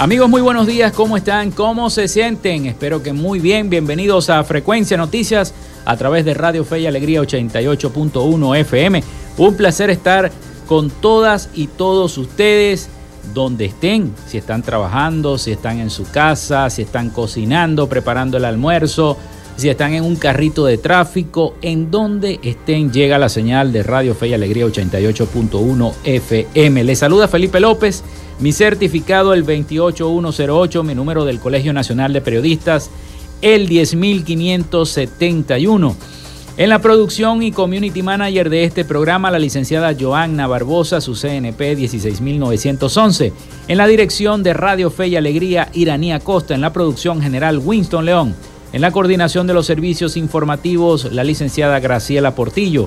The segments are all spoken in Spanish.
Amigos, muy buenos días, ¿cómo están? ¿Cómo se sienten? Espero que muy bien. Bienvenidos a Frecuencia Noticias a través de Radio Fe y Alegría 88.1 FM. Un placer estar con todas y todos ustedes donde estén, si están trabajando, si están en su casa, si están cocinando, preparando el almuerzo, si están en un carrito de tráfico, en donde estén, llega la señal de Radio Fe y Alegría 88.1 FM. Les saluda Felipe López mi certificado el 28108, mi número del Colegio Nacional de Periodistas el 10571. En la producción y community manager de este programa, la licenciada Joanna Barbosa, su CNP 16911. En la dirección de Radio Fe y Alegría, Iranía Costa. En la producción general, Winston León. En la coordinación de los servicios informativos, la licenciada Graciela Portillo.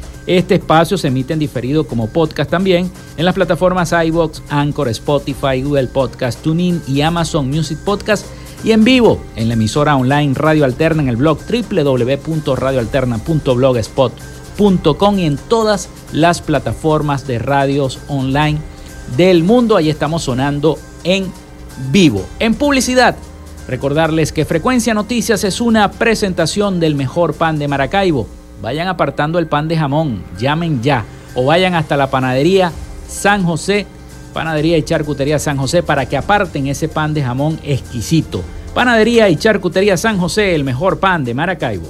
Este espacio se emite en diferido como podcast también en las plataformas iBox, Anchor, Spotify, Google Podcast, TuneIn y Amazon Music Podcast y en vivo en la emisora online Radio Alterna en el blog www.radioalterna.blogspot.com y en todas las plataformas de radios online del mundo. Ahí estamos sonando en vivo. En publicidad, recordarles que Frecuencia Noticias es una presentación del mejor pan de Maracaibo vayan apartando el pan de jamón, llamen ya o vayan hasta la panadería San José, panadería y charcutería San José para que aparten ese pan de jamón exquisito. Panadería y charcutería San José, el mejor pan de Maracaibo.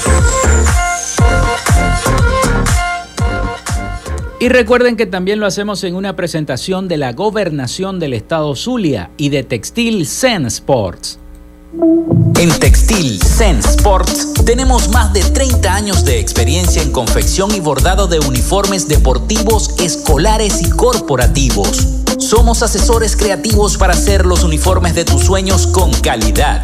Y recuerden que también lo hacemos en una presentación de la gobernación del estado Zulia y de Textil Zen Sports. En Textil Zen Sports tenemos más de 30 años de experiencia en confección y bordado de uniformes deportivos, escolares y corporativos. Somos asesores creativos para hacer los uniformes de tus sueños con calidad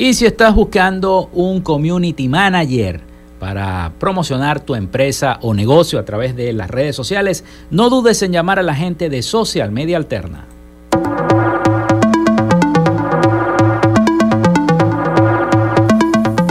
Y si estás buscando un community manager para promocionar tu empresa o negocio a través de las redes sociales, no dudes en llamar a la gente de Social Media Alterna.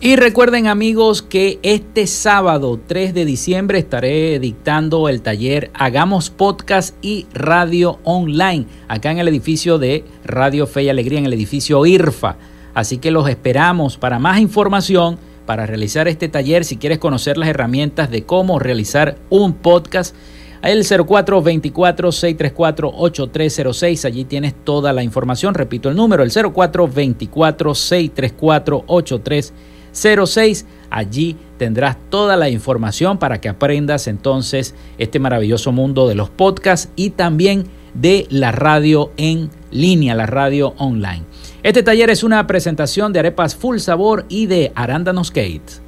Y recuerden amigos que este sábado 3 de diciembre estaré dictando el taller Hagamos Podcast y Radio Online acá en el edificio de Radio Fe y Alegría, en el edificio IRFA. Así que los esperamos para más información, para realizar este taller, si quieres conocer las herramientas de cómo realizar un podcast. El 0424-634-8306, allí tienes toda la información. Repito el número, el 0424-634-8306. 06. Allí tendrás toda la información para que aprendas entonces este maravilloso mundo de los podcasts y también de la radio en línea, la radio online. Este taller es una presentación de arepas full sabor y de arándanos Kate.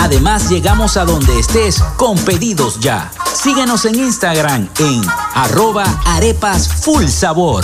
Además, llegamos a donde estés con pedidos ya. Síguenos en Instagram en arroba arepas full sabor.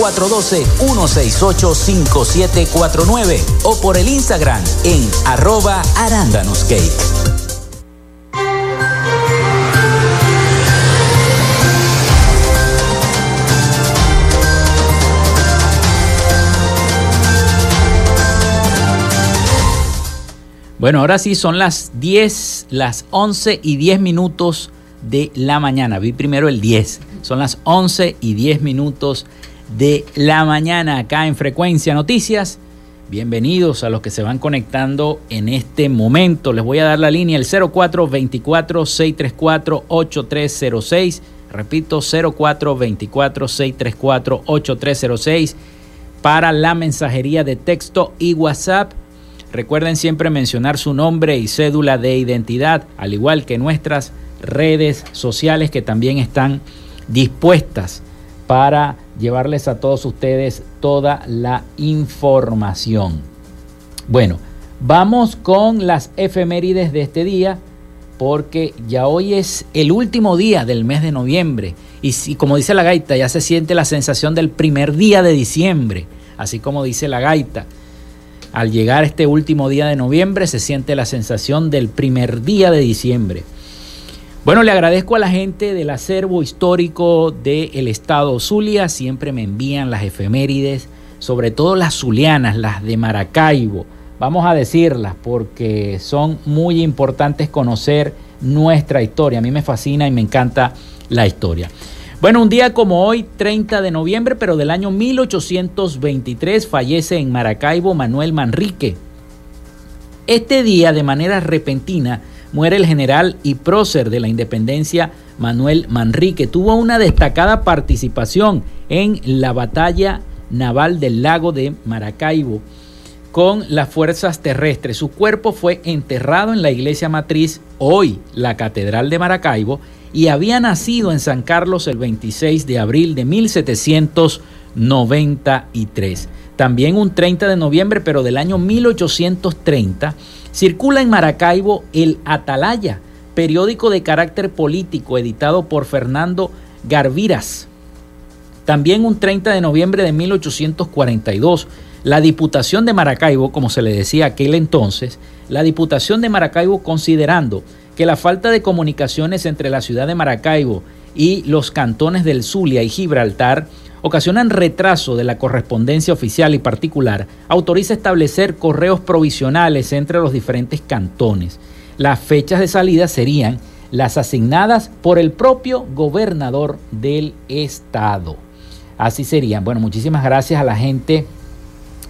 0412-168-5749 o por el Instagram en arroba arándanoscake. Bueno, ahora sí son las 10, las 11 y 10 minutos de la mañana. Vi primero el 10. Son las 11 y 10 minutos de la mañana acá en Frecuencia Noticias. Bienvenidos a los que se van conectando en este momento. Les voy a dar la línea el 0424-634-8306. Repito, 0424-634-8306 para la mensajería de texto y WhatsApp Recuerden siempre mencionar su nombre y cédula de identidad, al igual que nuestras redes sociales que también están dispuestas para llevarles a todos ustedes toda la información. Bueno, vamos con las efemérides de este día porque ya hoy es el último día del mes de noviembre y, si, como dice la gaita, ya se siente la sensación del primer día de diciembre, así como dice la gaita. Al llegar este último día de noviembre se siente la sensación del primer día de diciembre. Bueno, le agradezco a la gente del acervo histórico del estado Zulia, siempre me envían las efemérides, sobre todo las zulianas, las de Maracaibo. Vamos a decirlas porque son muy importantes conocer nuestra historia. A mí me fascina y me encanta la historia. Bueno, un día como hoy, 30 de noviembre, pero del año 1823, fallece en Maracaibo Manuel Manrique. Este día, de manera repentina, muere el general y prócer de la independencia Manuel Manrique. Tuvo una destacada participación en la batalla naval del lago de Maracaibo con las fuerzas terrestres. Su cuerpo fue enterrado en la iglesia matriz, hoy la Catedral de Maracaibo, y había nacido en San Carlos el 26 de abril de 1700 1893. También un 30 de noviembre, pero del año 1830, circula en Maracaibo el Atalaya, periódico de carácter político editado por Fernando Garviras. También un 30 de noviembre de 1842, la Diputación de Maracaibo, como se le decía aquel entonces, la Diputación de Maracaibo considerando que la falta de comunicaciones entre la ciudad de Maracaibo y los cantones del Zulia y Gibraltar ocasionan retraso de la correspondencia oficial y particular, autoriza establecer correos provisionales entre los diferentes cantones. Las fechas de salida serían las asignadas por el propio gobernador del estado. Así serían. Bueno, muchísimas gracias a la gente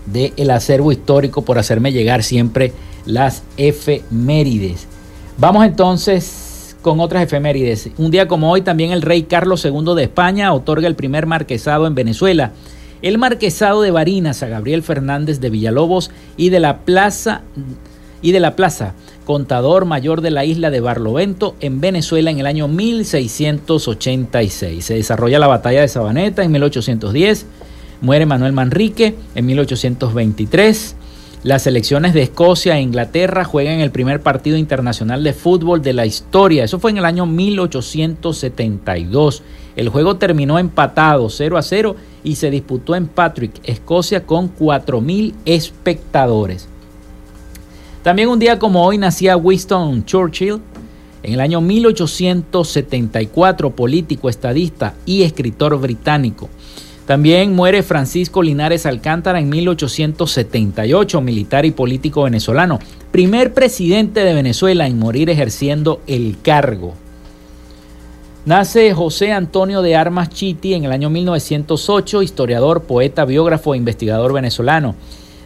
del acervo histórico por hacerme llegar siempre las efemérides. Vamos entonces con otras efemérides. Un día como hoy también el rey Carlos II de España otorga el primer marquesado en Venezuela. El marquesado de Barinas a Gabriel Fernández de Villalobos y de la plaza y de la plaza contador mayor de la isla de Barlovento en Venezuela en el año 1686. Se desarrolla la batalla de Sabaneta en 1810. Muere Manuel Manrique en 1823. Las selecciones de Escocia e Inglaterra juegan el primer partido internacional de fútbol de la historia. Eso fue en el año 1872. El juego terminó empatado 0 a 0 y se disputó en Patrick, Escocia, con 4.000 espectadores. También un día como hoy nacía Winston Churchill. En el año 1874, político, estadista y escritor británico. También muere Francisco Linares Alcántara en 1878, militar y político venezolano, primer presidente de Venezuela en morir ejerciendo el cargo. Nace José Antonio de Armas Chiti en el año 1908, historiador, poeta, biógrafo e investigador venezolano.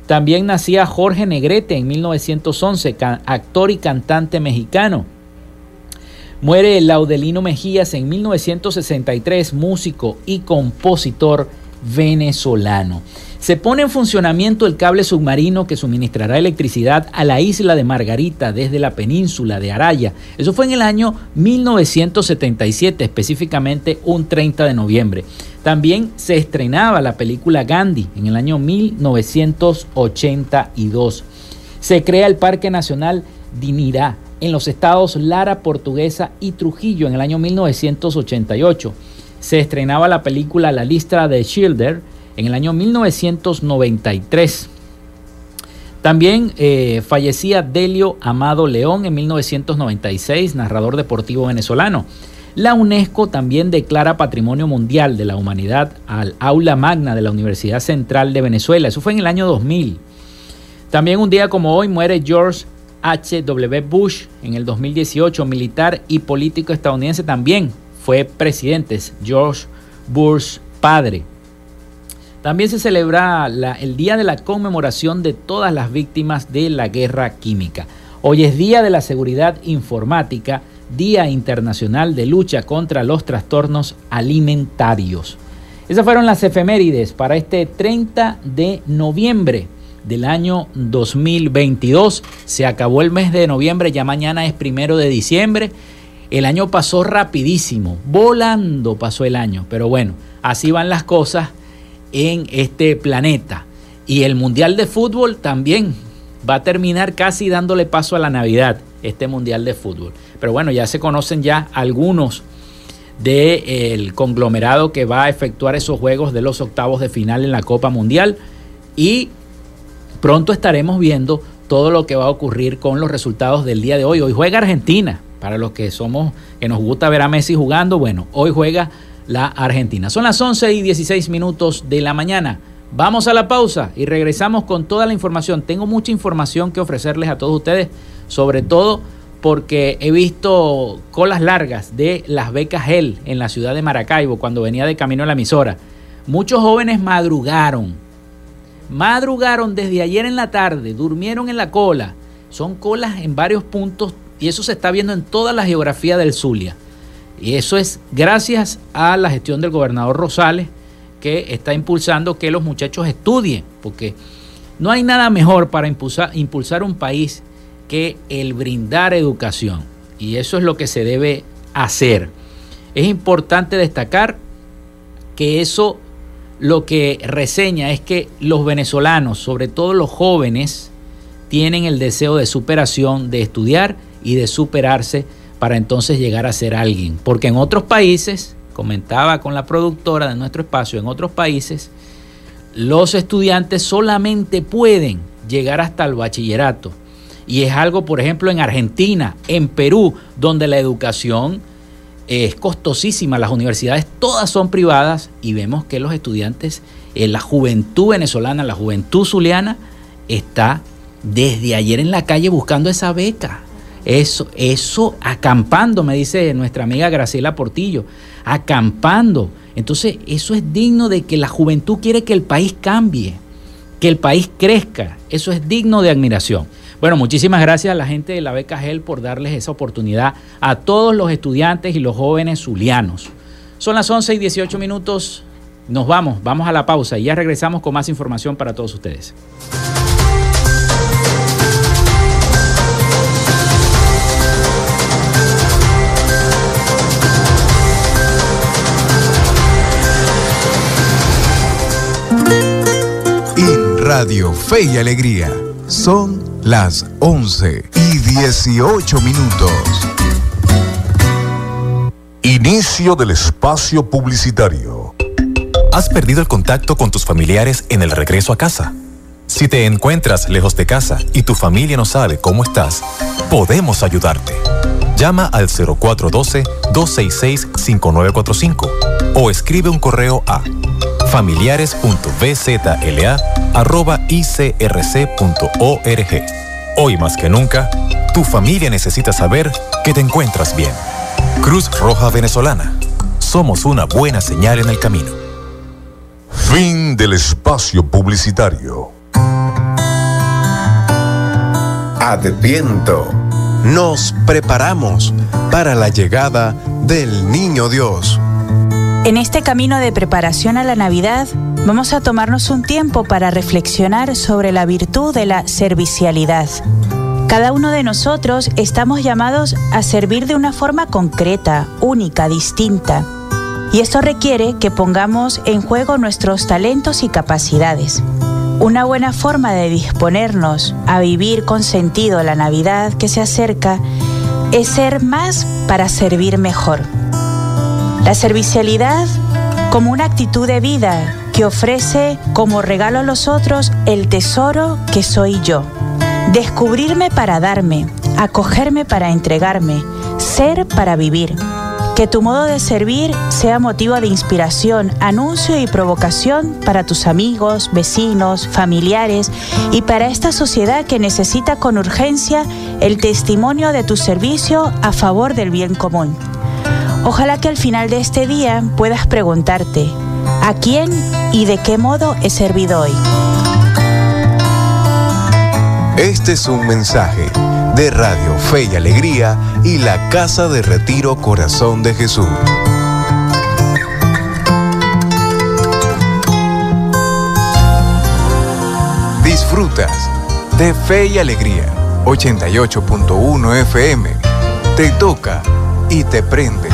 También nacía Jorge Negrete en 1911, actor y cantante mexicano. Muere Laudelino Mejías en 1963, músico y compositor venezolano. Se pone en funcionamiento el cable submarino que suministrará electricidad a la isla de Margarita desde la península de Araya. Eso fue en el año 1977, específicamente un 30 de noviembre. También se estrenaba la película Gandhi en el año 1982. Se crea el Parque Nacional Dinirá en los estados Lara, Portuguesa y Trujillo en el año 1988. Se estrenaba la película La lista de Schilder en el año 1993. También eh, fallecía Delio Amado León en 1996, narrador deportivo venezolano. La UNESCO también declara Patrimonio Mundial de la Humanidad al aula magna de la Universidad Central de Venezuela. Eso fue en el año 2000. También un día como hoy muere George H.W. Bush en el 2018, militar y político estadounidense también fue presidente, George Bush padre. También se celebra el Día de la Conmemoración de todas las víctimas de la guerra química. Hoy es Día de la Seguridad Informática, Día Internacional de Lucha contra los Trastornos Alimentarios. Esas fueron las efemérides para este 30 de noviembre del año 2022. Se acabó el mes de noviembre, ya mañana es primero de diciembre. El año pasó rapidísimo, volando pasó el año, pero bueno, así van las cosas en este planeta. Y el Mundial de Fútbol también va a terminar casi dándole paso a la Navidad, este Mundial de Fútbol. Pero bueno, ya se conocen ya algunos del conglomerado que va a efectuar esos juegos de los octavos de final en la Copa Mundial. Y pronto estaremos viendo todo lo que va a ocurrir con los resultados del día de hoy. Hoy juega Argentina, para los que somos, que nos gusta ver a Messi jugando, bueno, hoy juega la Argentina. Son las 11 y 16 minutos de la mañana. Vamos a la pausa y regresamos con toda la información. Tengo mucha información que ofrecerles a todos ustedes, sobre todo porque he visto colas largas de las becas GEL en la ciudad de Maracaibo cuando venía de camino a la emisora. Muchos jóvenes madrugaron Madrugaron desde ayer en la tarde, durmieron en la cola. Son colas en varios puntos y eso se está viendo en toda la geografía del Zulia. Y eso es gracias a la gestión del gobernador Rosales que está impulsando que los muchachos estudien, porque no hay nada mejor para impulsar, impulsar un país que el brindar educación. Y eso es lo que se debe hacer. Es importante destacar que eso lo que reseña es que los venezolanos, sobre todo los jóvenes, tienen el deseo de superación, de estudiar y de superarse para entonces llegar a ser alguien. Porque en otros países, comentaba con la productora de nuestro espacio, en otros países, los estudiantes solamente pueden llegar hasta el bachillerato. Y es algo, por ejemplo, en Argentina, en Perú, donde la educación es costosísima, las universidades todas son privadas y vemos que los estudiantes, en la juventud venezolana, la juventud zuliana, está desde ayer en la calle buscando esa beca. Eso, eso acampando, me dice nuestra amiga Graciela Portillo, acampando. Entonces, eso es digno de que la juventud quiere que el país cambie, que el país crezca. Eso es digno de admiración. Bueno, muchísimas gracias a la gente de la beca GEL por darles esa oportunidad a todos los estudiantes y los jóvenes zulianos. Son las 11 y 18 minutos. Nos vamos, vamos a la pausa y ya regresamos con más información para todos ustedes. Radio Fe y Alegría. Son las 11 y 18 minutos. Inicio del espacio publicitario. ¿Has perdido el contacto con tus familiares en el regreso a casa? Si te encuentras lejos de casa y tu familia no sabe cómo estás, podemos ayudarte. Llama al 0412-266-5945 o escribe un correo a familiares.bzla.icrc.org. Hoy más que nunca, tu familia necesita saber que te encuentras bien. Cruz Roja Venezolana. Somos una buena señal en el camino. Fin del espacio publicitario. Adviento. Nos preparamos para la llegada del Niño Dios. En este camino de preparación a la Navidad, vamos a tomarnos un tiempo para reflexionar sobre la virtud de la servicialidad. Cada uno de nosotros estamos llamados a servir de una forma concreta, única, distinta. Y esto requiere que pongamos en juego nuestros talentos y capacidades. Una buena forma de disponernos a vivir con sentido la Navidad que se acerca es ser más para servir mejor. La servicialidad como una actitud de vida que ofrece como regalo a los otros el tesoro que soy yo. Descubrirme para darme, acogerme para entregarme, ser para vivir. Que tu modo de servir sea motivo de inspiración, anuncio y provocación para tus amigos, vecinos, familiares y para esta sociedad que necesita con urgencia el testimonio de tu servicio a favor del bien común. Ojalá que al final de este día puedas preguntarte, ¿a quién y de qué modo he servido hoy? Este es un mensaje de Radio Fe y Alegría y la Casa de Retiro Corazón de Jesús. Disfrutas de Fe y Alegría 88.1 FM. Te toca y te prende.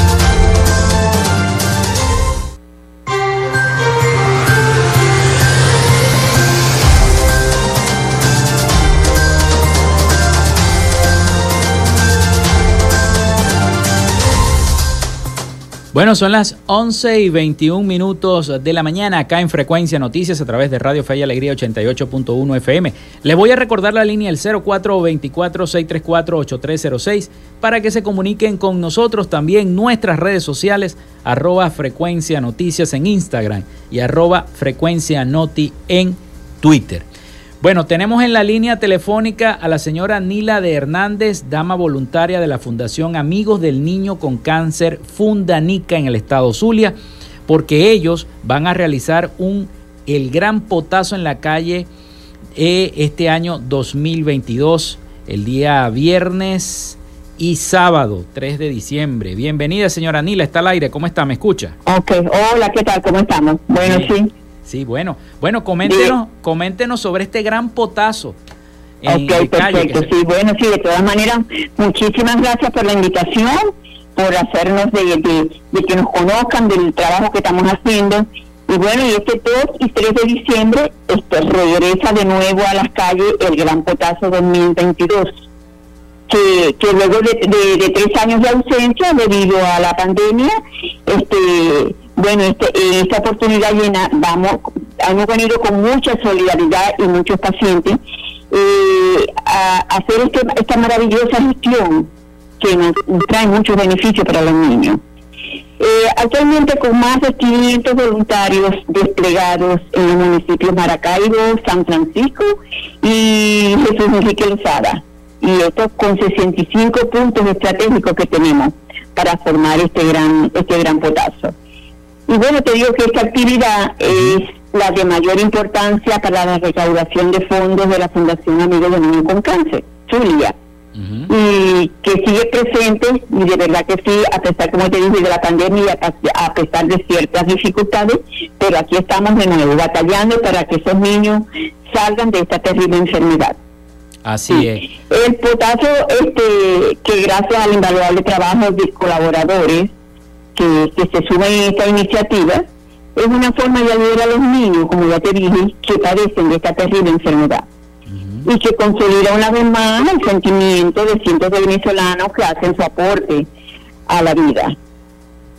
Bueno, son las 11 y 21 minutos de la mañana acá en Frecuencia Noticias a través de Radio Fe y Alegría 88.1 FM. Les voy a recordar la línea el 0424-634-8306 para que se comuniquen con nosotros también nuestras redes sociales arroba Frecuencia Noticias en Instagram y arroba Frecuencia Noti en Twitter. Bueno, tenemos en la línea telefónica a la señora Nila de Hernández, dama voluntaria de la Fundación Amigos del Niño con Cáncer Fundanica en el estado Zulia, porque ellos van a realizar un el gran potazo en la calle eh, este año 2022, el día viernes y sábado 3 de diciembre. Bienvenida, señora Nila, está al aire, ¿cómo está? ¿Me escucha? Ok, hola, ¿qué tal? ¿Cómo estamos? Bueno, sí. Sí, bueno. Bueno, coméntenos, coméntenos sobre este gran potazo. En ok, perfecto. Sí, bueno, sí, de todas maneras, muchísimas gracias por la invitación, por hacernos de, de, que nos conozcan del trabajo que estamos haciendo. Y bueno, y este 2 y 3 de diciembre este, regresa de nuevo a las calles el Gran Potazo 2022, que, que luego de, de, tres años de ausencia debido a la pandemia, este bueno, este, esta oportunidad llena, vamos, hemos venido con mucha solidaridad y muchos pacientes eh, a, hacer este, esta maravillosa gestión que nos, trae muchos beneficios para los niños. Eh, actualmente con más de 500 voluntarios desplegados en los municipios Maracaibo, San Francisco y Jesús Enrique Lozada. Y esto con 65 puntos estratégicos que tenemos para formar este gran, este gran potazo. Y bueno, te digo que esta actividad es la de mayor importancia para la recaudación de fondos de la Fundación Amigos de Niños con Cáncer, Zulia. Y que sigue presente, y de verdad que sí, a pesar, como te dije, de la pandemia, a pesar de ciertas dificultades, pero aquí estamos de nuevo batallando para que esos niños salgan de esta terrible enfermedad. Así es. El potazo, este, que gracias al invaluable trabajo de colaboradores, que, se sumen a esta iniciativa es una forma de ayudar a los niños, como ya te dije, que padecen de esta terrible enfermedad. Y que consolida una vez más el sentimiento de cientos de venezolanos que hacen su aporte a la vida.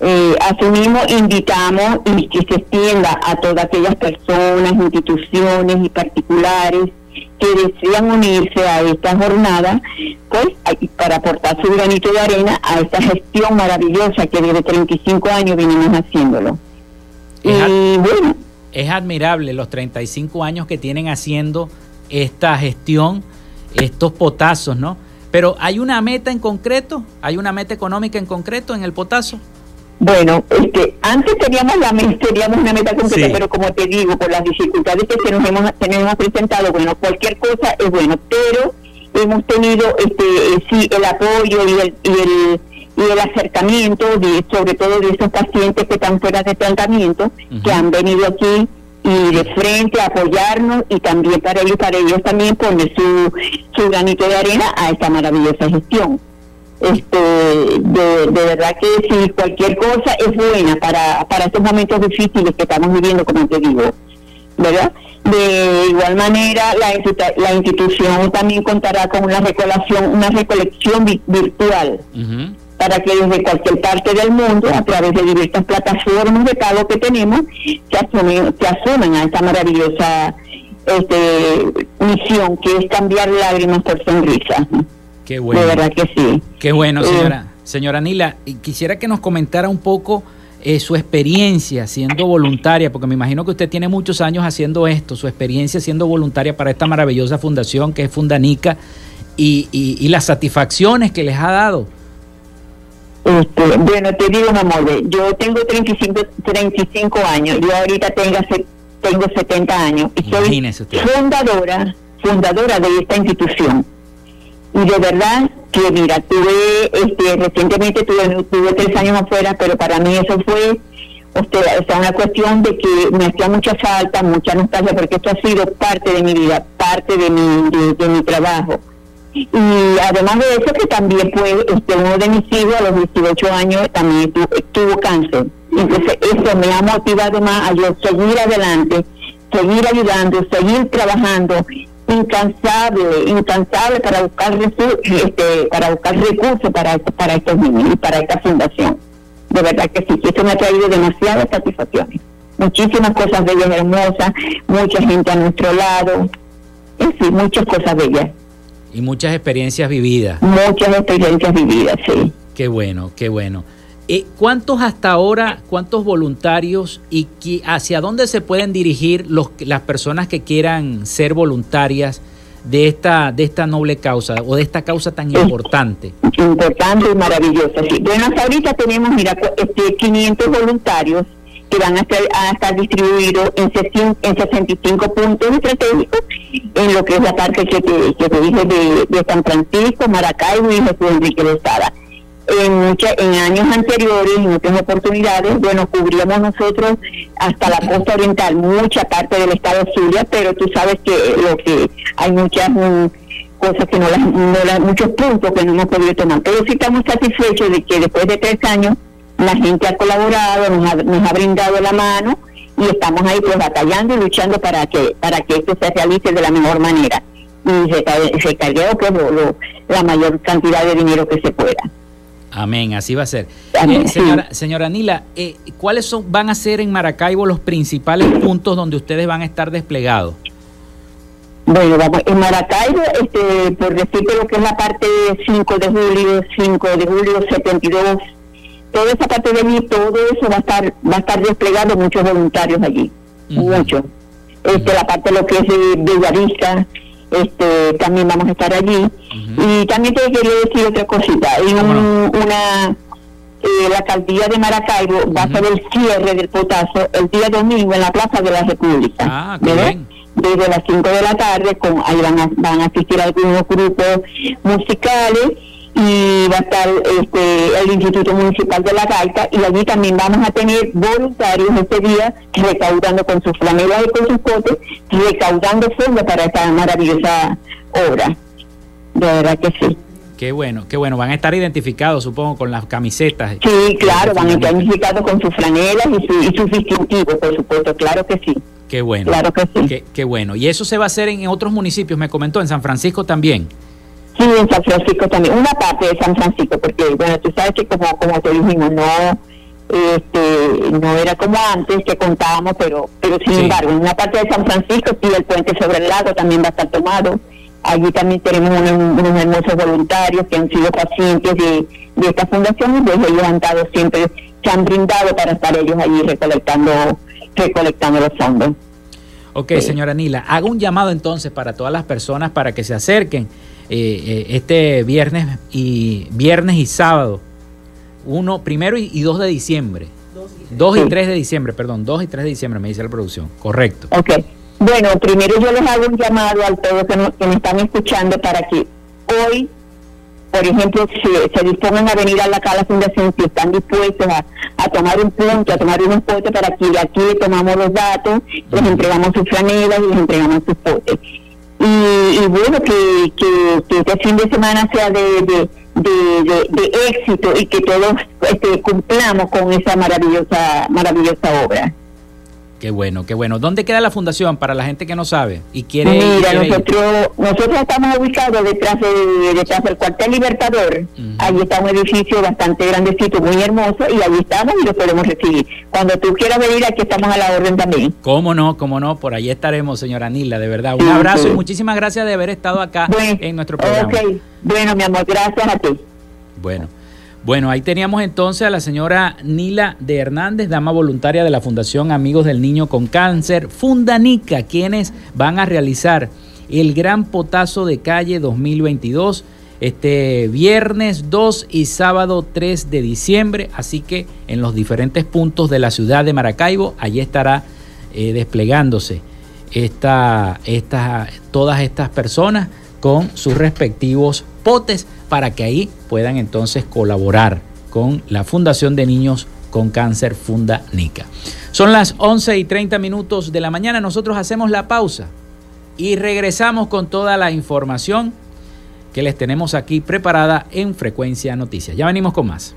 Eh, asimismo, invitamos y que se extienda a todas aquellas personas, instituciones y particulares que desean unirse a esta jornada, pues para aportar su granito de arena a esta gestión maravillosa que desde 35 años venimos haciéndolo. Es y bueno. Es admirable los 35 años que tienen haciendo esta gestión, estos potazos, ¿no? Pero ¿hay una meta en concreto? ¿Hay una meta económica en concreto en el potazo? Bueno, este, antes teníamos la teníamos una meta concreta, pero como te digo, por las dificultades que nos hemos, tenemos presentado, bueno, cualquier cosa es bueno, pero hemos tenido este sí el apoyo y el, y el y el acercamiento de sobre todo de esos pacientes que están fuera de tratamiento que han venido aquí y de frente a apoyarnos y también para ellos para ellos también poner su, su granito de arena a esta maravillosa gestión este de, verdad que si cualquier cosa es buena para, para estos momentos difíciles que estamos viviendo, como te digo, ¿verdad? De igual manera, la, la institución también contará con una recolección, una recolección virtual para que desde cualquier parte del mundo, a través de diversas plataformas de pago que tenemos, se asumen, se asumen a esta maravillosa este, misión que es cambiar lágrimas por sonrisas. Qué bueno. De verdad que sí. Qué bueno, eh, señora. señora Nila, quisiera que nos comentara un poco eh, su experiencia siendo voluntaria, porque me imagino que usted tiene muchos años haciendo esto, su experiencia siendo voluntaria para esta maravillosa fundación que es Fundanica y, y, las satisfacciones que les ha dado. Este, bueno, te digo, amor, yo tengo 35, 35 años, yo ahorita tengo, tengo 70 años y soy fundadora, fundadora de esta institución y de verdad que mira tuve este recientemente tuve, tuve tres años afuera pero para mí eso fue usted o sea una cuestión de que me hacía mucha falta mucha nostalgia porque esto ha sido parte de mi vida parte de mi de, mi trabajo. Y además de eso que también fue este uno de mis hijos a los 18 años también tuvo cáncer. Entonces eso me ha motivado más a yo seguir adelante seguir ayudando seguir trabajando incansable, incansable para buscar este, para buscar recursos para, para estos niños y para esta fundación. De verdad que sí, esto me ha traído demasiadas satisfacciones. Muchísimas cosas bellas, hermosas, mucha gente a nuestro lado, en fin, muchas cosas bellas. Y muchas experiencias vividas. Muchas experiencias vividas, sí. Qué bueno, qué bueno. Eh, ¿Cuántos hasta ahora, cuántos voluntarios y hacia dónde se pueden dirigir los, las personas que quieran ser voluntarias de esta, de esta noble causa o de esta causa tan importante? Importante y maravillosa, sí. Bueno, hasta ahorita tenemos, mira, este, 500 voluntarios que van a estar, a estar distribuidos en, en 65 puntos estratégicos en lo que es la parte que te, que te dije de, San Francisco, Maracaibo y Jesús Enrique de Estada. En, mucha, en años anteriores, en otras oportunidades, bueno, cubríamos nosotros hasta la costa oriental, mucha parte del estado de pero tú sabes que lo que hay muchas mm, cosas que no las, muchos puntos que no hemos podido tomar. Pero sí estamos satisfechos de que después de tres años la gente ha colaborado, nos ha, nos ha brindado la mano y estamos ahí pues batallando y luchando para que para que esto se realice de la mejor manera y se cargue pues, la mayor cantidad de dinero que se pueda. Amén, así va a ser. Eh, señora, señora Nila, eh, ¿cuáles son, van a ser en Maracaibo los principales puntos donde ustedes van a estar desplegados? Bueno, vamos, en Maracaibo, este, por decirte lo que es la parte 5 de julio, 5 de julio 72, toda esa parte de allí, todo eso va a estar va a estar desplegado muchos voluntarios allí, muchos. Este, la parte de lo que es de, de este, también vamos a estar allí. Y también te quería decir otra cosita, en una eh, la alcaldía de Maracaibo va a hacer el cierre del potazo el día domingo en la Plaza de la República. Ah, Desde las 5 de la tarde, con, ahí van a, van a asistir algunos grupos musicales y va a estar este, el Instituto Municipal de la Gaita y allí también vamos a tener voluntarios este día recaudando con sus flanelas y con sus potes, recaudando fondos para esta maravillosa obra. De verdad que sí. Qué bueno, qué bueno. Van a estar identificados, supongo, con las camisetas. Sí, claro, van a estar identificados con sus flanelas y, su, y sus distintivos, por supuesto, claro que sí. Qué bueno. Claro que sí. Qué, qué bueno. Y eso se va a hacer en otros municipios, me comentó, en San Francisco también. Sí, en San Francisco también, una parte de San Francisco, porque bueno, tú sabes que como, como te dijimos, no este no era como antes que contábamos, pero pero sin embargo, en una parte de San Francisco, sí, el puente sobre el lago también va a estar tomado. Allí también tenemos unos, hermosos voluntarios que han sido pacientes de, de esta fundación y pues ellos han dado siempre, se han brindado para estar ellos allí recolectando, recolectando los fondos. Ok, señora Nila, hago un llamado entonces para todas las personas para que se acerquen eh, eh, este viernes y viernes y sábado, uno, primero y, dos de diciembre. Dos y, tres de diciembre, perdón, dos y tres de diciembre me dice la producción, correcto. Ok, bueno, primero yo les hago un llamado a todos que, que me están escuchando para que hoy, por ejemplo, se, se dispongan a venir a la, a la fundación, si están dispuestos a, tomar un punto, a tomar un pote para que de aquí tomamos los datos, les entregamos sus franelas y les entregamos sus potes y, bueno, que, que, este fin de semana sea de, de, de, éxito y que todos este, cumplamos con esa maravillosa, maravillosa obra. Qué bueno, qué bueno. ¿Dónde queda la fundación para la gente que no sabe y quiere Mira, nosotros, nosotros estamos ubicados detrás, de, detrás del cuartel Libertador. Allí está un edificio bastante grandecito, muy hermoso, y allí estamos y lo podemos recibir. Cuando tú quieras venir, aquí estamos a la orden también. ¿Cómo no? ¿Cómo no? Por allí estaremos, señora Nila, de verdad. Un abrazo y muchísimas gracias de haber estado acá en nuestro programa. Bueno, mi amor, gracias a ti. Bueno. Bueno, ahí teníamos entonces a la señora Nila de Hernández, dama voluntaria de la Fundación Amigos del Niño con Cáncer, Fundanica, quienes van a realizar el Gran Potazo de Calle 2022 este viernes 2 y sábado 3 de diciembre, así que en los diferentes puntos de la ciudad de Maracaibo, allí estará eh, desplegándose esta, esta, todas estas personas con sus respectivos potes para que ahí puedan entonces colaborar con la Fundación de Niños con Cáncer Funda Nica. Son las 11 y 30 minutos de la mañana, nosotros hacemos la pausa y regresamos con toda la información que les tenemos aquí preparada en Frecuencia Noticias. Ya venimos con más.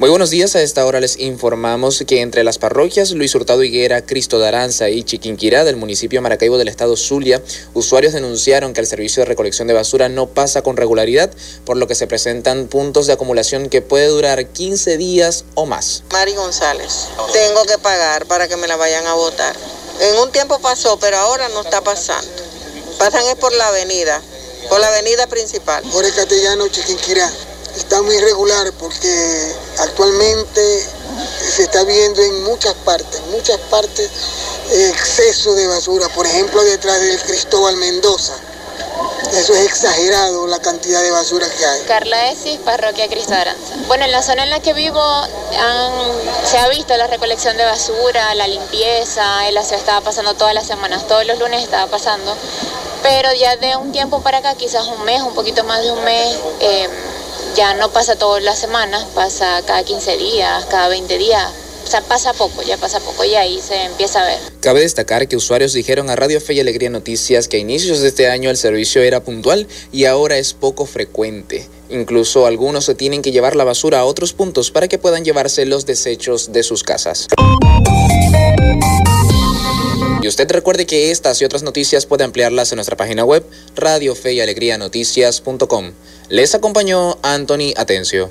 Muy buenos días, a esta hora les informamos que entre las parroquias Luis Hurtado Higuera, Cristo de Aranza y Chiquinquirá del municipio Maracaibo del estado Zulia, usuarios denunciaron que el servicio de recolección de basura no pasa con regularidad, por lo que se presentan puntos de acumulación que puede durar 15 días o más. Mari González, tengo que pagar para que me la vayan a votar. En un tiempo pasó, pero ahora no está pasando. Pasan es por la avenida, por la avenida principal. Por el Castellano Chiquinquirá está muy irregular porque actualmente se está viendo en muchas partes, muchas partes exceso de basura, por ejemplo detrás del Cristóbal Mendoza. Eso es exagerado la cantidad de basura que hay. Carla Esis, parroquia Cristo Aranza. Bueno, en la zona en la que vivo se ha visto la recolección de basura, la limpieza, el aseo estaba pasando todas las semanas, todos los lunes estaba pasando, pero ya de un tiempo para acá, quizás un mes, un poquito más de un mes, eh, ya no pasa todas las semanas, pasa cada 15 días, cada 20 días. O sea, pasa poco, ya pasa poco y ahí se empieza a ver. Cabe destacar que usuarios dijeron a Radio Fe y Alegría Noticias que a inicios de este año el servicio era puntual y ahora es poco frecuente. Incluso algunos se tienen que llevar la basura a otros puntos para que puedan llevarse los desechos de sus casas. Y usted recuerde que estas y otras noticias puede ampliarlas en nuestra página web Radio Fe y Alegría Noticias.com. Les acompañó Anthony Atencio.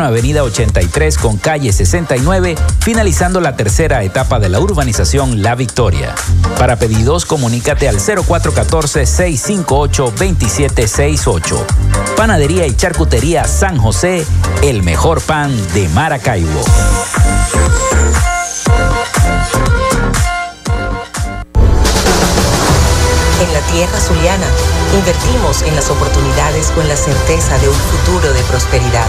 Avenida 83 con calle 69, finalizando la tercera etapa de la urbanización La Victoria. Para pedidos, comunícate al 0414-658-2768. Panadería y Charcutería San José, el mejor pan de Maracaibo. En la tierra zuliana Invertimos en las oportunidades con la certeza de un futuro de prosperidad.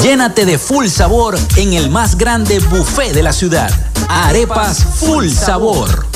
Llénate de full sabor en el más grande buffet de la ciudad. Arepas Full Sabor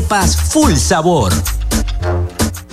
arepas full sabor.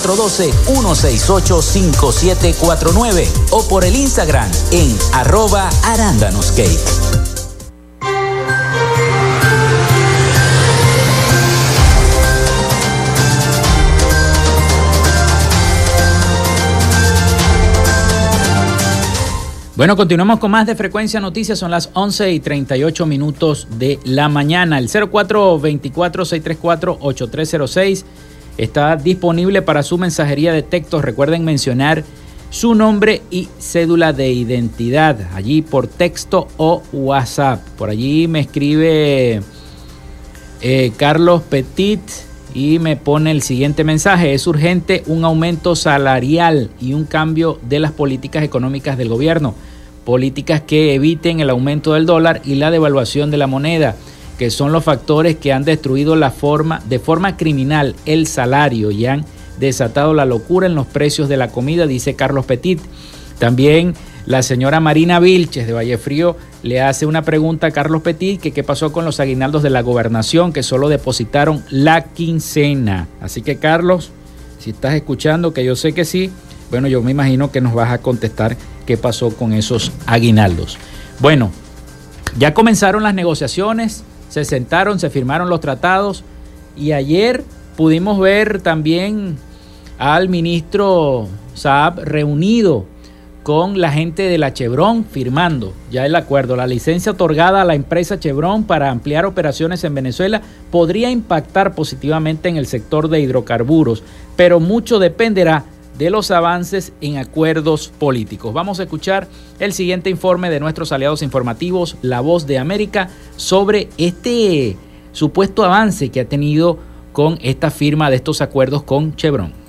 168 5749 o por el Instagram en arroba arándanoscake. Bueno, continuamos con más de Frecuencia Noticias. Son las 11 y 38 minutos de la mañana. El 0424-634-8306 está disponible para su mensajería de texto. Recuerden mencionar su nombre y cédula de identidad allí por texto o WhatsApp. Por allí me escribe eh, Carlos Petit y me pone el siguiente mensaje. Es urgente un aumento salarial y un cambio de las políticas económicas del gobierno. Políticas que eviten el aumento del dólar y la devaluación de la moneda que son los factores que han destruido la forma, de forma criminal el salario y han desatado la locura en los precios de la comida, dice Carlos Petit. También la señora Marina Vilches de Vallefrío le hace una pregunta a Carlos Petit que qué pasó con los aguinaldos de la gobernación que solo depositaron la quincena. Así que Carlos, si estás escuchando, que yo sé que sí, bueno, yo me imagino que nos vas a contestar qué pasó con esos aguinaldos. Bueno, ya comenzaron las negociaciones se sentaron, se firmaron los tratados y ayer pudimos ver también al ministro Saab reunido con la gente de la Chevron firmando ya el acuerdo. La licencia otorgada a la empresa Chevron para ampliar operaciones en Venezuela podría impactar positivamente en el sector de hidrocarburos, pero mucho dependerá de los avances en acuerdos políticos. Vamos a escuchar el siguiente informe de nuestros aliados informativos, La Voz de América, sobre este supuesto avance que ha tenido con esta firma de estos acuerdos con Chevron.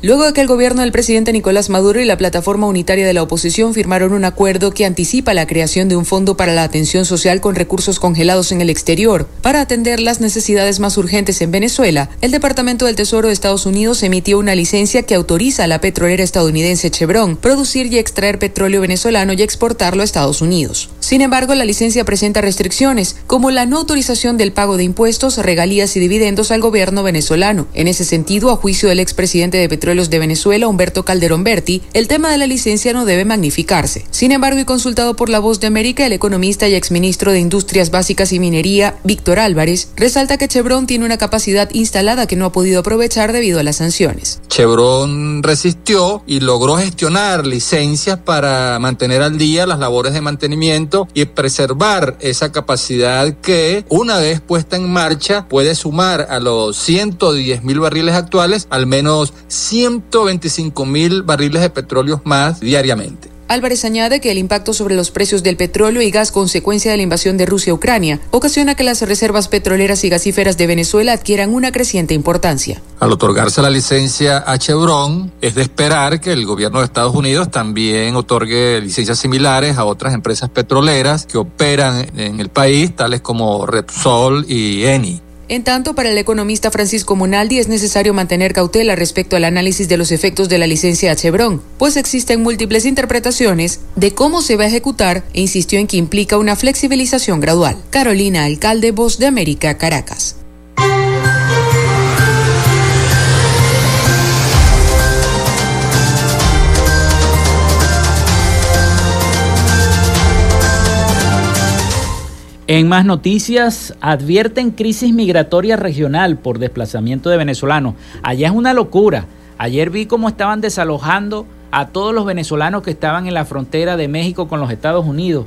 Luego de que el gobierno del presidente Nicolás Maduro y la plataforma unitaria de la oposición firmaron un acuerdo que anticipa la creación de un fondo para la atención social con recursos congelados en el exterior para atender las necesidades más urgentes en Venezuela, el Departamento del Tesoro de Estados Unidos emitió una licencia que autoriza a la petrolera estadounidense Chevron producir y extraer petróleo venezolano y exportarlo a Estados Unidos. Sin embargo, la licencia presenta restricciones, como la no autorización del pago de impuestos, regalías y dividendos al gobierno venezolano. En ese sentido, a juicio del expresidente de Petróleos de Venezuela, Humberto Calderón Berti, el tema de la licencia no debe magnificarse. Sin embargo, y consultado por La Voz de América, el economista y exministro de Industrias Básicas y Minería, Víctor Álvarez, resalta que Chevron tiene una capacidad instalada que no ha podido aprovechar debido a las sanciones. Chevron resistió y logró gestionar licencias para mantener al día las labores de mantenimiento y preservar esa capacidad que una vez puesta en marcha puede sumar a los 110 mil barriles actuales al menos 125 mil barriles de petróleo más diariamente. Álvarez añade que el impacto sobre los precios del petróleo y gas consecuencia de la invasión de Rusia a Ucrania ocasiona que las reservas petroleras y gasíferas de Venezuela adquieran una creciente importancia. Al otorgarse la licencia a Chevron, es de esperar que el gobierno de Estados Unidos también otorgue licencias similares a otras empresas petroleras que operan en el país, tales como Repsol y Eni. En tanto, para el economista Francisco Monaldi es necesario mantener cautela respecto al análisis de los efectos de la licencia Chevron, pues existen múltiples interpretaciones de cómo se va a ejecutar e insistió en que implica una flexibilización gradual. Carolina Alcalde, Voz de América, Caracas. En más noticias, advierten crisis migratoria regional por desplazamiento de venezolanos. Allá es una locura. Ayer vi cómo estaban desalojando a todos los venezolanos que estaban en la frontera de México con los Estados Unidos.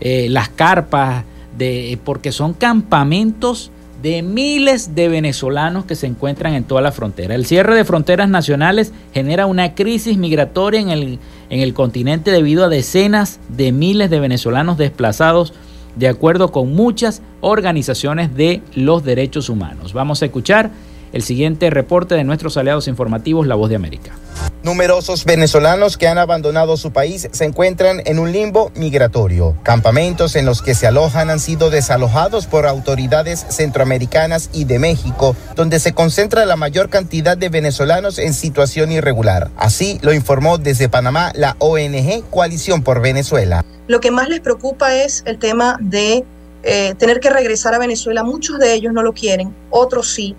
Eh, las carpas, de, porque son campamentos de miles de venezolanos que se encuentran en toda la frontera. El cierre de fronteras nacionales genera una crisis migratoria en el, en el continente debido a decenas de miles de venezolanos desplazados de acuerdo con muchas organizaciones de los derechos humanos. Vamos a escuchar el siguiente reporte de nuestros aliados informativos, La Voz de América. Numerosos venezolanos que han abandonado su país se encuentran en un limbo migratorio. Campamentos en los que se alojan han sido desalojados por autoridades centroamericanas y de México, donde se concentra la mayor cantidad de venezolanos en situación irregular. Así lo informó desde Panamá la ONG Coalición por Venezuela. Lo que más les preocupa es el tema de eh, tener que regresar a Venezuela. Muchos de ellos no lo quieren, otros sí.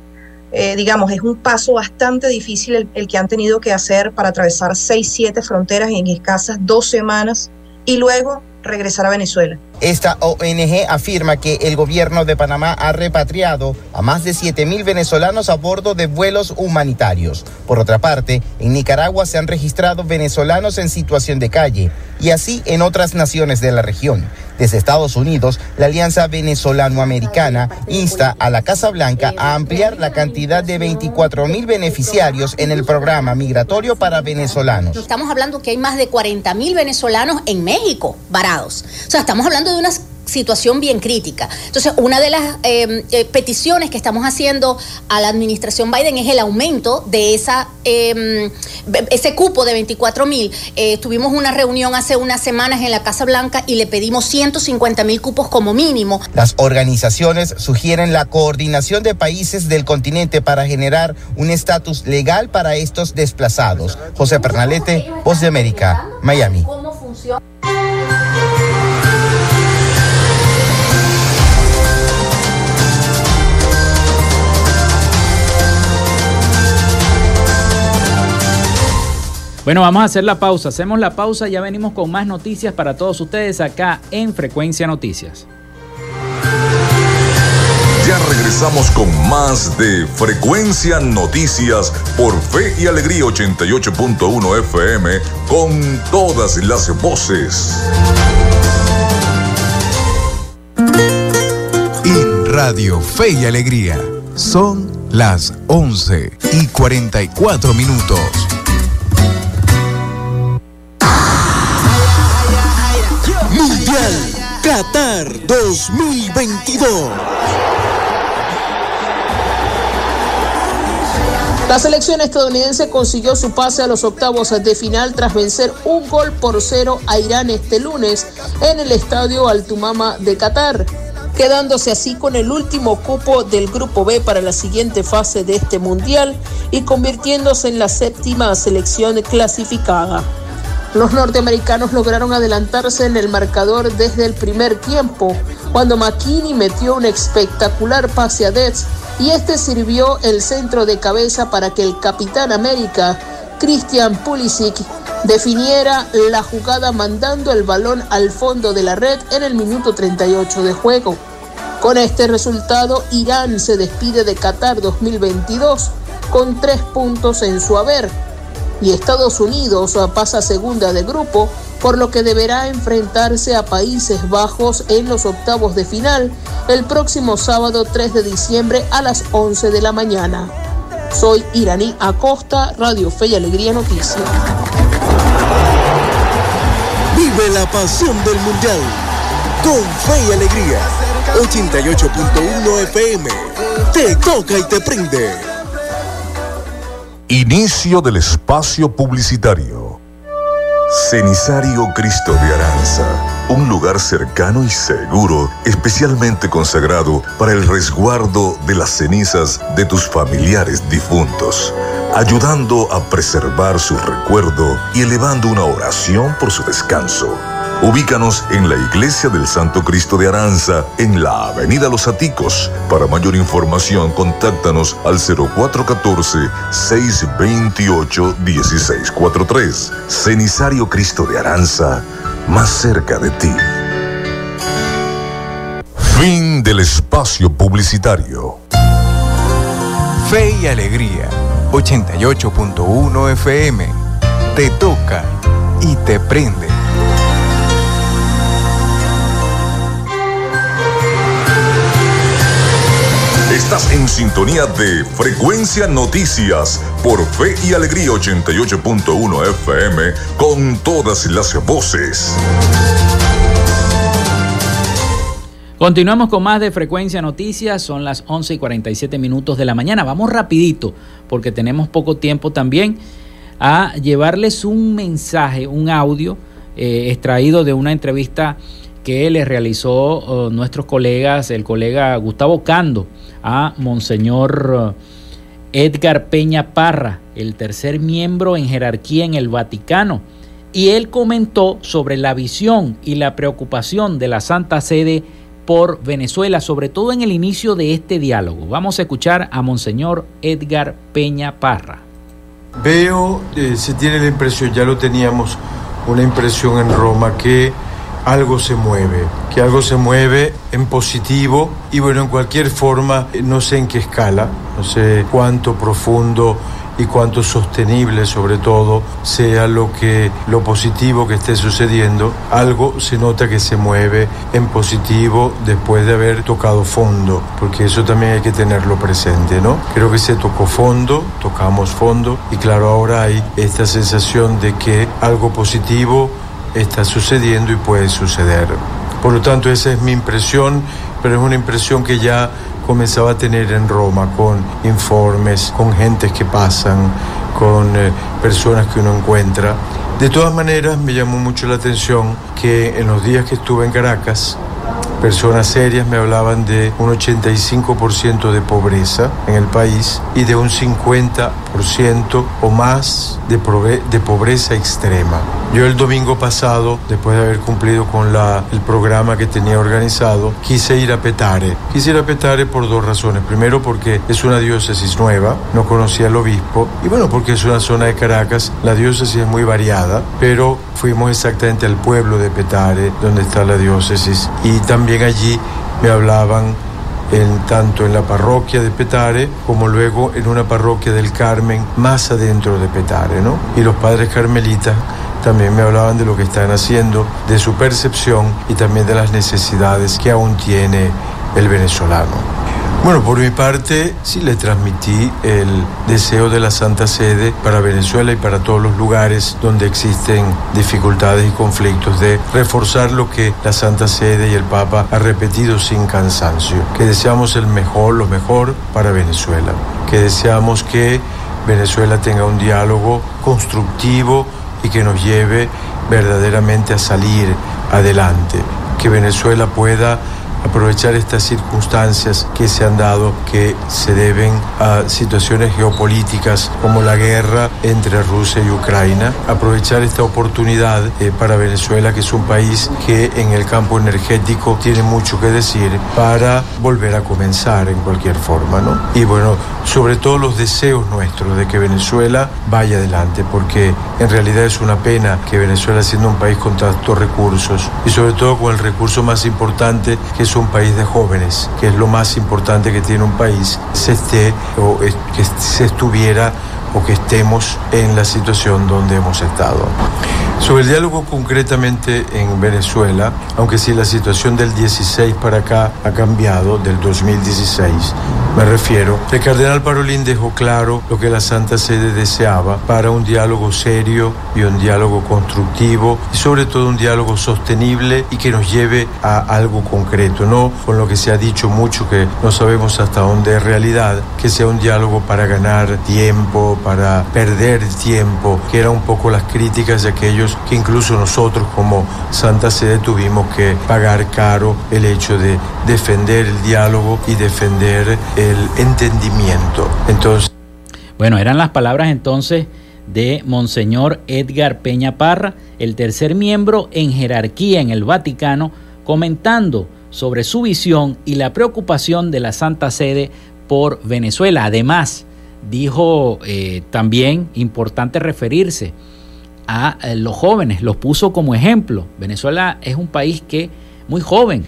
Eh, digamos, es un paso bastante difícil el, que han tenido que hacer para atravesar seis, siete fronteras en escasas dos semanas y luego regresar a Venezuela. Esta ONG afirma que el gobierno de Panamá ha repatriado a más de 7 mil venezolanos a bordo de vuelos humanitarios. Por otra parte, en Nicaragua se han registrado venezolanos en situación de calle y así en otras naciones de la región. Desde Estados Unidos, la Alianza Venezolano-Americana insta a la Casa Blanca a ampliar la cantidad de 24 mil beneficiarios en el programa migratorio para venezolanos. Estamos hablando que hay más de 40 mil venezolanos en México varados. O sea, estamos hablando de unas situación bien crítica. Entonces, una de las eh, eh, peticiones que estamos haciendo a la administración Biden es el aumento de esa, eh, ese cupo de 24 mil. Eh, tuvimos una reunión hace unas semanas en la Casa Blanca y le pedimos 150 mil cupos como mínimo. Las organizaciones sugieren la coordinación de países del continente para generar un estatus legal para estos desplazados. José Pernalete, Voz de América, Miami. ¿Cómo funciona? Bueno, vamos a hacer la pausa. Hacemos la pausa, ya venimos con más noticias para todos ustedes acá en Frecuencia Noticias. Ya regresamos con más de Frecuencia Noticias por Fe y Alegría 88.1 FM con todas las voces. En Radio Fe y Alegría son las 11 y 44 minutos. Qatar 2022. La selección estadounidense consiguió su pase a los octavos de final tras vencer un gol por cero a Irán este lunes en el estadio Altumama de Qatar, quedándose así con el último cupo del Grupo B para la siguiente fase de este mundial y convirtiéndose en la séptima selección clasificada. Los norteamericanos lograron adelantarse en el marcador desde el primer tiempo, cuando McKinney metió un espectacular pase a Dets y este sirvió el centro de cabeza para que el capitán América, Christian Pulisic, definiera la jugada mandando el balón al fondo de la red en el minuto 38 de juego. Con este resultado, Irán se despide de Qatar 2022 con tres puntos en su haber y Estados Unidos pasa segunda de grupo, por lo que deberá enfrentarse a Países Bajos en los octavos de final el próximo sábado 3 de diciembre a las 11 de la mañana. Soy Iraní Acosta, Radio Fe y Alegría Noticias. Vive la pasión del Mundial con Fe y Alegría. 88.1 FM. Te toca y te prende. Inicio del espacio publicitario. Cenisario Cristo de Aranza, un lugar cercano y seguro, especialmente consagrado para el resguardo de las cenizas de tus familiares difuntos, ayudando a preservar su recuerdo y elevando una oración por su descanso. Ubícanos en la Iglesia del Santo Cristo de Aranza, en la Avenida Los Aticos. Para mayor información, contáctanos al 0414-628-1643. Cenisario Cristo de Aranza, más cerca de ti. Fin del espacio publicitario. Fe y Alegría, 88.1 FM. Te toca y te prende. En sintonía de Frecuencia Noticias por Fe y Alegría 88.1 FM con todas las voces. Continuamos con más de Frecuencia Noticias, son las 11 y 47 minutos de la mañana. Vamos rapidito porque tenemos poco tiempo también a llevarles un mensaje, un audio eh, extraído de una entrevista que le realizó oh, nuestros colegas, el colega Gustavo Cando a Monseñor eh, Edgar Peña Parra, el tercer miembro en jerarquía en el Vaticano. Y él comentó sobre la visión y la preocupación de la Santa Sede por Venezuela, sobre todo en el inicio de este diálogo. Vamos a escuchar a Monseñor Edgar Peña Parra. Veo, eh, se tiene la impresión, ya lo teníamos, una impresión en Roma que algo se mueve, que algo se mueve en positivo y bueno, en cualquier forma, no sé en qué escala, no sé cuánto profundo y cuánto sostenible sobre todo sea lo que lo positivo que esté sucediendo algo se nota que se mueve en positivo después de haber tocado fondo porque eso también hay que tenerlo presente no creo que se tocó fondo tocamos fondo y claro ahora hay esta sensación de que algo positivo está sucediendo y puede suceder. Por lo tanto, esa es mi impresión, pero es una impresión que ya comenzaba a tener en Roma con informes, con gentes que pasan, con eh, personas que uno encuentra. De todas maneras, me llamó mucho la atención que en los días que estuve en Caracas, personas serias me hablaban de un 85% de pobreza en el país y de un 50% o más de, de pobreza extrema. Yo el domingo pasado, después de haber cumplido con la, el programa que tenía organizado, quise ir a Petare. Quise ir a Petare por dos razones. Primero porque es una diócesis nueva, no conocía al obispo, y bueno, porque es una zona de Caracas, la diócesis es muy variada, pero fuimos exactamente al pueblo de Petare, donde está la diócesis, y también allí me hablaban tanto en la parroquia de Petare como luego en una parroquia del Carmen más adentro de Petare, ¿no? Y los padres carmelitas también me hablaban de lo que están haciendo, de su percepción y también de las necesidades que aún tiene el venezolano. Bueno, por mi parte, sí le transmití el deseo de la Santa Sede para Venezuela y para todos los lugares donde existen dificultades y conflictos de reforzar lo que la Santa Sede y el Papa ha repetido sin cansancio, que deseamos el mejor, lo mejor para Venezuela, que deseamos que Venezuela tenga un diálogo constructivo y que nos lleve verdaderamente a salir adelante, que Venezuela pueda aprovechar estas circunstancias que se han dado, que se deben a situaciones geopolíticas como la guerra entre Rusia y Ucrania, aprovechar esta oportunidad eh, para Venezuela, que es un país que en el campo energético tiene mucho que decir, para volver a comenzar en cualquier forma, ¿no? Y bueno, sobre todo los deseos nuestros de que Venezuela vaya adelante, porque en realidad es una pena que Venezuela, siendo un país con tantos recursos, y sobre todo con el recurso más importante que es un país de jóvenes, que es lo más importante que tiene un país, se esté o que se estuviera o que estemos en la situación donde hemos estado. Sobre el diálogo concretamente en Venezuela, aunque si la situación del 16 para acá ha cambiado, del 2016 me refiero, el cardenal Parolín dejó claro lo que la Santa Sede deseaba para un diálogo serio y un diálogo constructivo y sobre todo un diálogo sostenible y que nos lleve a algo concreto, no con lo que se ha dicho mucho que no sabemos hasta dónde es realidad, que sea un diálogo para ganar tiempo, para perder tiempo, que era un poco las críticas de aquellos que incluso nosotros como Santa Sede tuvimos que pagar caro el hecho de defender el diálogo y defender el entendimiento. Entonces, bueno, eran las palabras entonces de Monseñor Edgar Peña Parra, el tercer miembro en jerarquía en el Vaticano, comentando sobre su visión y la preocupación de la Santa Sede por Venezuela. Además, dijo eh, también importante referirse a eh, los jóvenes, los puso como ejemplo. Venezuela es un país que muy joven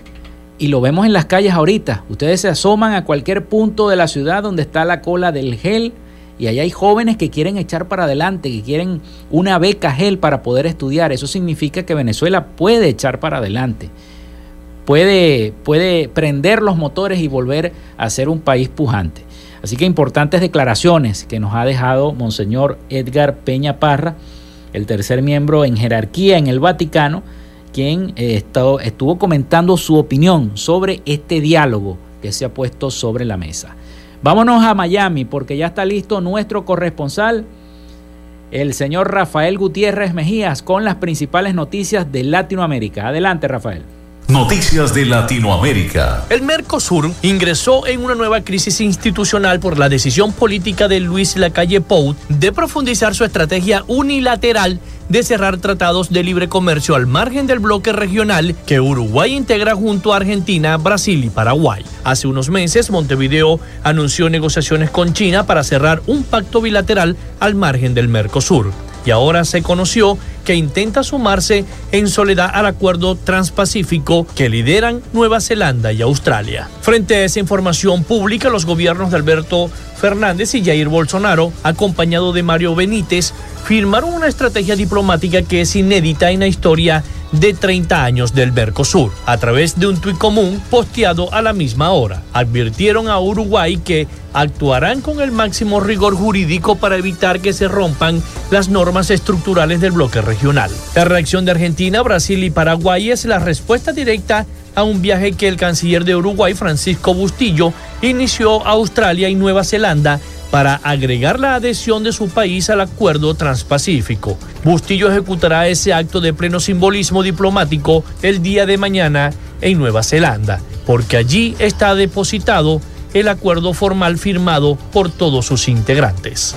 y lo vemos en las calles ahorita. Ustedes se asoman a cualquier punto de la ciudad donde está la cola del gel y ahí hay jóvenes que quieren echar para adelante, que quieren una beca gel para poder estudiar. Eso significa que Venezuela puede echar para adelante. Puede, puede prender los motores y volver a ser un país pujante. Así que importantes declaraciones que nos ha dejado Monseñor Edgar Peña Parra, el tercer miembro en jerarquía en el Vaticano, quien eh, estuvo comentando su opinión sobre este diálogo que se ha puesto sobre la mesa. Vámonos a Miami porque ya está listo nuestro corresponsal, el señor Rafael Gutiérrez Mejías, con las principales noticias de Latinoamérica. Adelante, Rafael. Noticias de Latinoamérica. El Mercosur ingresó en una nueva crisis institucional por la decisión política de Luis Lacalle Pou de profundizar su estrategia unilateral de cerrar tratados de libre comercio al margen del bloque regional que Uruguay integra junto a Argentina, Brasil y Paraguay. Hace unos meses, Montevideo anunció negociaciones con China para cerrar un pacto bilateral al margen del Mercosur y ahora se conoció que intenta sumarse en soledad al acuerdo transpacífico que lideran Nueva Zelanda y Australia. Frente a esa información pública, los gobiernos de Alberto Fernández y Jair Bolsonaro, acompañado de Mario Benítez, firmaron una estrategia diplomática que es inédita en la historia de 30 años del Mercosur. A través de un tuit común posteado a la misma hora, advirtieron a Uruguay que actuarán con el máximo rigor jurídico para evitar que se rompan las normas estructurales del bloque regional. La reacción de Argentina, Brasil y Paraguay es la respuesta directa a un viaje que el canciller de Uruguay, Francisco Bustillo, inició a Australia y Nueva Zelanda para agregar la adhesión de su país al acuerdo transpacífico. Bustillo ejecutará ese acto de pleno simbolismo diplomático el día de mañana en Nueva Zelanda, porque allí está depositado el acuerdo formal firmado por todos sus integrantes.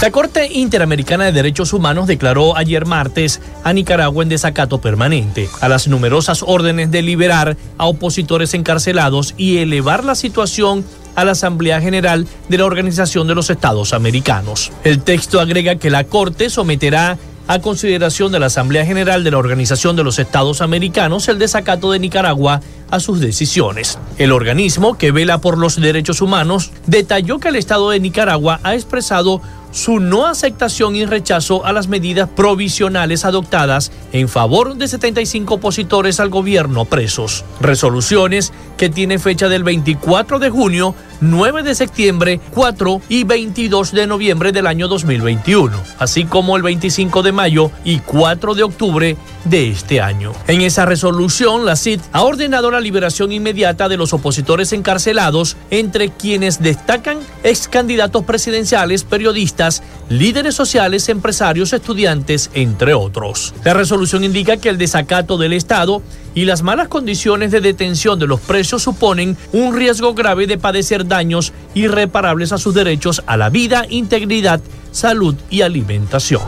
La Corte Interamericana de Derechos Humanos declaró ayer martes a Nicaragua en desacato permanente a las numerosas órdenes de liberar a opositores encarcelados y elevar la situación a la Asamblea General de la Organización de los Estados Americanos. El texto agrega que la Corte someterá a consideración de la Asamblea General de la Organización de los Estados Americanos el desacato de Nicaragua a sus decisiones. El organismo que vela por los derechos humanos detalló que el Estado de Nicaragua ha expresado su no aceptación y rechazo a las medidas provisionales adoptadas en favor de 75 opositores al gobierno presos. Resoluciones que tiene fecha del 24 de junio, 9 de septiembre, 4 y 22 de noviembre del año 2021, así como el 25 de mayo y 4 de octubre de este año. En esa resolución, la CID ha ordenado la liberación inmediata de los opositores encarcelados, entre quienes destacan ex candidatos presidenciales, periodistas, líderes sociales, empresarios, estudiantes, entre otros. La resolución indica que el desacato del Estado y las malas condiciones de detención de los presos suponen un riesgo grave de padecer daños irreparables a sus derechos a la vida, integridad, salud y alimentación.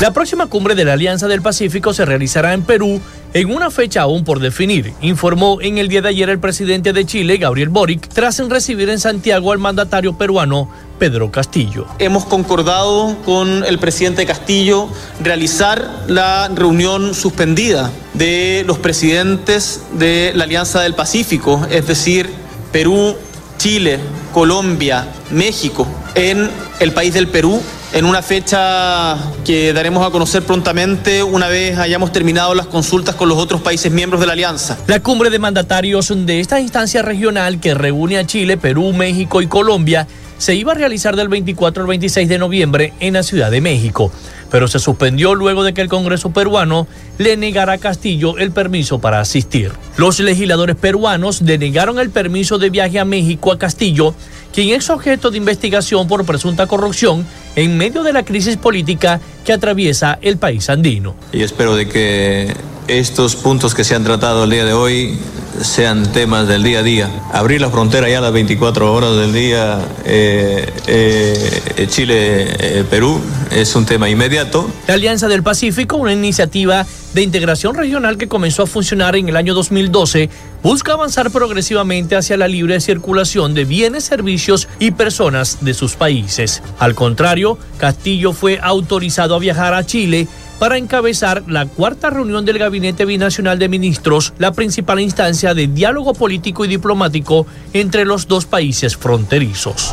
La próxima cumbre de la Alianza del Pacífico se realizará en Perú en una fecha aún por definir, informó en el día de ayer el presidente de Chile, Gabriel Boric, tras recibir en Santiago al mandatario peruano Pedro Castillo. Hemos concordado con el presidente Castillo realizar la reunión suspendida de los presidentes de la Alianza del Pacífico, es decir, Perú, Chile, Colombia, México, en el país del Perú en una fecha que daremos a conocer prontamente una vez hayamos terminado las consultas con los otros países miembros de la alianza. La cumbre de mandatarios de esta instancia regional que reúne a Chile, Perú, México y Colombia se iba a realizar del 24 al 26 de noviembre en la Ciudad de México, pero se suspendió luego de que el Congreso peruano le negara a Castillo el permiso para asistir. Los legisladores peruanos denegaron el permiso de viaje a México a Castillo quien es objeto de investigación por presunta corrupción en medio de la crisis política que atraviesa el país andino. Y espero de que estos puntos que se han tratado el día de hoy sean temas del día a día. Abrir la frontera ya a las 24 horas del día eh, eh, Chile-Perú eh, es un tema inmediato. La Alianza del Pacífico, una iniciativa de integración regional que comenzó a funcionar en el año 2012, busca avanzar progresivamente hacia la libre circulación de bienes, servicios y personas de sus países. Al contrario, Castillo fue autorizado a viajar a Chile para encabezar la cuarta reunión del Gabinete Binacional de Ministros, la principal instancia de diálogo político y diplomático entre los dos países fronterizos.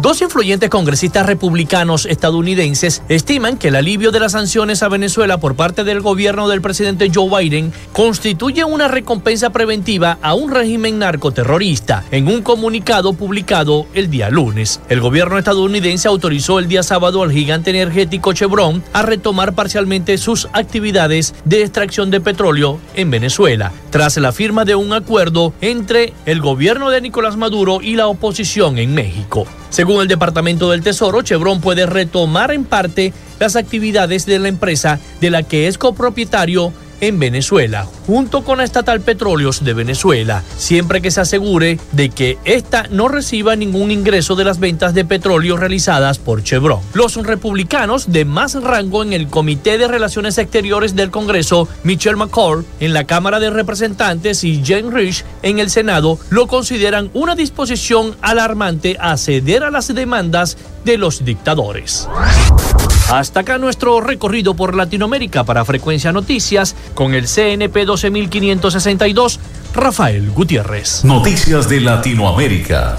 Dos influyentes congresistas republicanos estadounidenses estiman que el alivio de las sanciones a Venezuela por parte del gobierno del presidente Joe Biden constituye una recompensa preventiva a un régimen narcoterrorista. En un comunicado publicado el día lunes, el gobierno estadounidense autorizó el día sábado al gigante energético Chevron a retomar parcialmente sus actividades de extracción de petróleo en Venezuela, tras la firma de un acuerdo entre el gobierno de Nicolás Maduro y la oposición en México. Según el Departamento del Tesoro, Chevron puede retomar en parte las actividades de la empresa de la que es copropietario en Venezuela, junto con estatal Petróleos de Venezuela, siempre que se asegure de que ésta no reciba ningún ingreso de las ventas de petróleo realizadas por Chevron. Los republicanos de más rango en el Comité de Relaciones Exteriores del Congreso, Michelle McCall, en la Cámara de Representantes y Jane Rich en el Senado, lo consideran una disposición alarmante a ceder a las demandas de los dictadores. Hasta acá nuestro recorrido por Latinoamérica para Frecuencia Noticias con el CNP 12562, Rafael Gutiérrez. Noticias de Latinoamérica.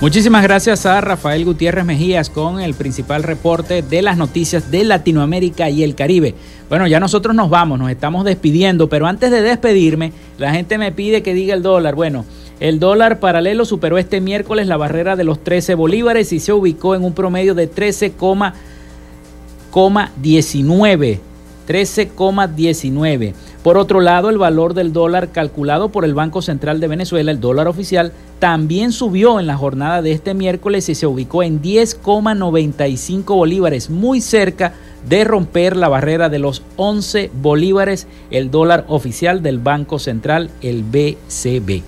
Muchísimas gracias a Rafael Gutiérrez Mejías con el principal reporte de las noticias de Latinoamérica y el Caribe. Bueno, ya nosotros nos vamos, nos estamos despidiendo, pero antes de despedirme, la gente me pide que diga el dólar. Bueno, el dólar paralelo superó este miércoles la barrera de los 13 bolívares y se ubicó en un promedio de 13,19. 13,19. Por otro lado, el valor del dólar calculado por el Banco Central de Venezuela, el dólar oficial, también subió en la jornada de este miércoles y se ubicó en 10,95 bolívares, muy cerca de romper la barrera de los 11 bolívares, el dólar oficial del Banco Central, el BCB.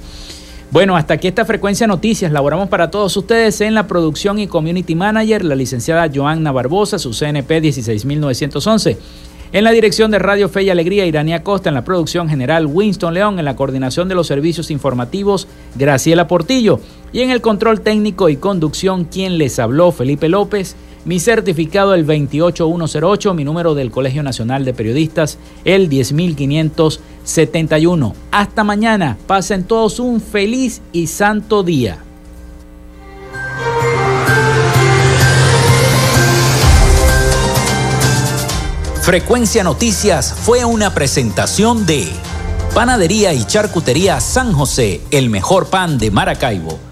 Bueno, hasta aquí esta frecuencia noticias. Laboramos para todos ustedes en la producción y community manager, la licenciada Joanna Barbosa, su CNP 16911. En la dirección de Radio Fe y Alegría, Iranía Costa. En la producción general, Winston León. En la coordinación de los servicios informativos, Graciela Portillo. Y en el control técnico y conducción, quien les habló, Felipe López. Mi certificado el 28108, mi número del Colegio Nacional de Periodistas el 10571. Hasta mañana, pasen todos un feliz y santo día. Frecuencia Noticias fue una presentación de Panadería y Charcutería San José, el mejor pan de Maracaibo